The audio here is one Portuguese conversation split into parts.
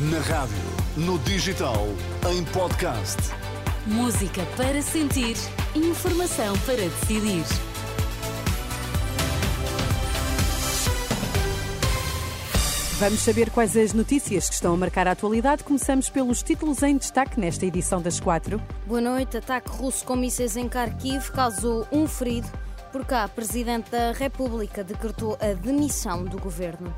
Na rádio, no digital, em podcast. Música para sentir, informação para decidir. Vamos saber quais as notícias que estão a marcar a atualidade. Começamos pelos títulos em destaque nesta edição das quatro. Boa noite. Ataque russo com mísseis em Kharkiv causou um ferido. Por cá, Presidente da República decretou a demissão do governo.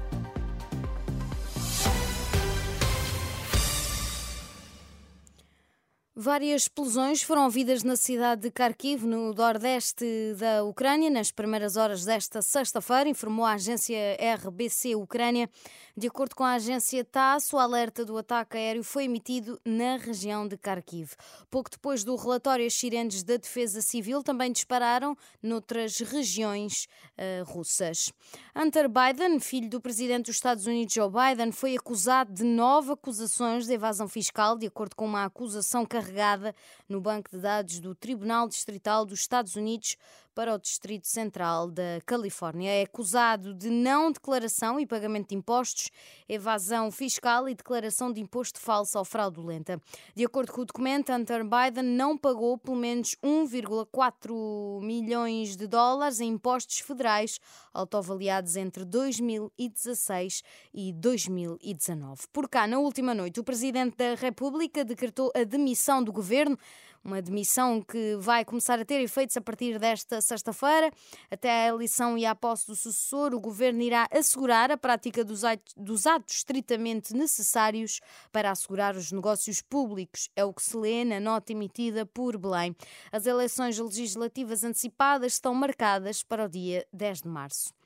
Várias explosões foram ouvidas na cidade de Kharkiv, no nordeste da Ucrânia, nas primeiras horas desta sexta-feira, informou a agência RBC Ucrânia. De acordo com a agência TASS, o alerta do ataque aéreo foi emitido na região de Kharkiv. Pouco depois do relatório, as sirenes da Defesa Civil também dispararam noutras regiões uh, russas. Hunter Biden, filho do presidente dos Estados Unidos Joe Biden, foi acusado de nove acusações de evasão fiscal, de acordo com uma acusação carregada no banco de dados do Tribunal Distrital dos Estados Unidos para o Distrito Central da Califórnia. É acusado de não declaração e pagamento de impostos, evasão fiscal e declaração de imposto falso ou fraudulenta. De acordo com o documento, Hunter Biden não pagou pelo menos 1,4 milhões de dólares em impostos federais, autoavaliados entre 2016 e 2019. Por cá, na última noite, o Presidente da República decretou a demissão do governo uma demissão que vai começar a ter efeitos a partir desta sexta-feira. Até a eleição e a posse do sucessor, o governo irá assegurar a prática dos atos, dos atos estritamente necessários para assegurar os negócios públicos. É o que se lê na nota emitida por Belém. As eleições legislativas antecipadas estão marcadas para o dia 10 de março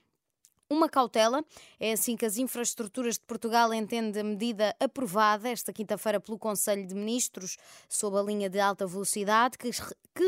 uma cautela. É assim que as infraestruturas de Portugal entendem a medida aprovada esta quinta-feira pelo Conselho de Ministros sob a linha de alta velocidade que,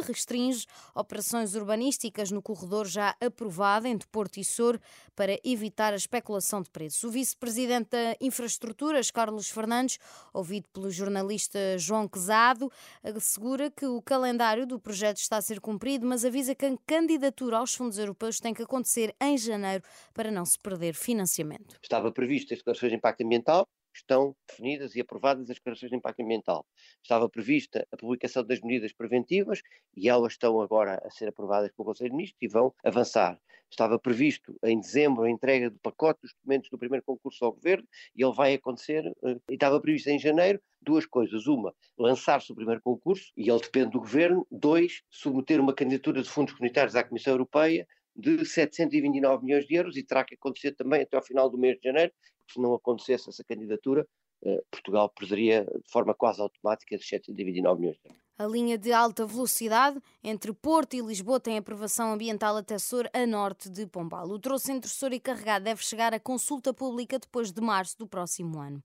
restringe operações urbanísticas no corredor já aprovado entre Porto e Sor para evitar a especulação de preços. O vice-presidente da Infraestruturas, Carlos Fernandes, ouvido pelo jornalista João Quezado, assegura que o calendário do projeto está a ser cumprido, mas avisa que a candidatura aos fundos europeus tem que acontecer em janeiro para não se perder financiamento. Estava previsto as declarações de impacto ambiental, estão definidas e aprovadas as declarações de impacto ambiental. Estava prevista a publicação das medidas preventivas e elas estão agora a ser aprovadas pelo Conselho de Ministros e vão avançar. Estava previsto em dezembro a entrega do pacote dos documentos do primeiro concurso ao Governo e ele vai acontecer, eh, e estava previsto em janeiro, duas coisas. Uma, lançar-se o primeiro concurso e ele depende do Governo. Dois, submeter uma candidatura de fundos comunitários à Comissão Europeia de 729 milhões de euros e terá que acontecer também até ao final do mês de janeiro, se não acontecesse essa candidatura, eh, Portugal perderia de forma quase automática esses 729 milhões de euros. A linha de alta velocidade entre Porto e Lisboa tem aprovação ambiental até Sor, a norte de Pombal. O troço entre Sor e Carregado deve chegar à consulta pública depois de março do próximo ano.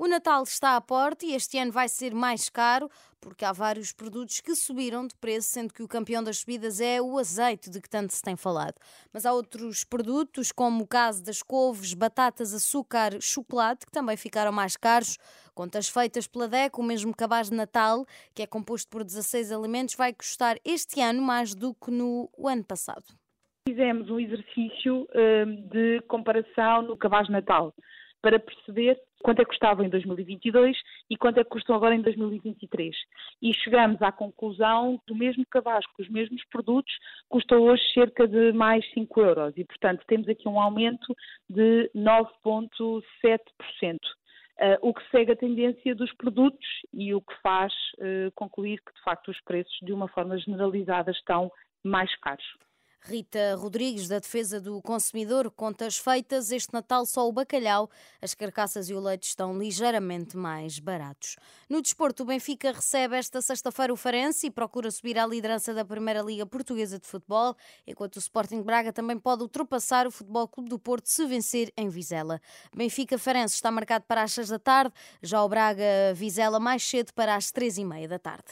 O Natal está à porta e este ano vai ser mais caro porque há vários produtos que subiram de preço, sendo que o campeão das subidas é o azeite de que tanto se tem falado. Mas há outros produtos, como o caso das couves, batatas, açúcar, chocolate, que também ficaram mais caros. Contas feitas pela DEC, o mesmo cabaz de Natal, que é composto por 16 alimentos, vai custar este ano mais do que no ano passado. Fizemos um exercício hum, de comparação no cabaz de Natal para perceber quanto é que custava em 2022 e quanto é que custam agora em 2023. E chegamos à conclusão do mesmo cabaz, com os mesmos produtos, custa hoje cerca de mais 5 euros. E, portanto, temos aqui um aumento de 9,7%. Uh, o que segue a tendência dos produtos e o que faz uh, concluir que, de facto, os preços, de uma forma generalizada, estão mais caros. Rita Rodrigues, da Defesa do Consumidor, contas feitas. Este Natal só o bacalhau, as carcaças e o leite estão ligeiramente mais baratos. No desporto, o Benfica recebe esta sexta-feira o Farense e procura subir à liderança da Primeira Liga Portuguesa de Futebol, enquanto o Sporting Braga também pode ultrapassar o Futebol Clube do Porto se vencer em Vizela. Benfica-Farense está marcado para as 6 da tarde, já o Braga-Vizela mais cedo para as 3 e meia da tarde.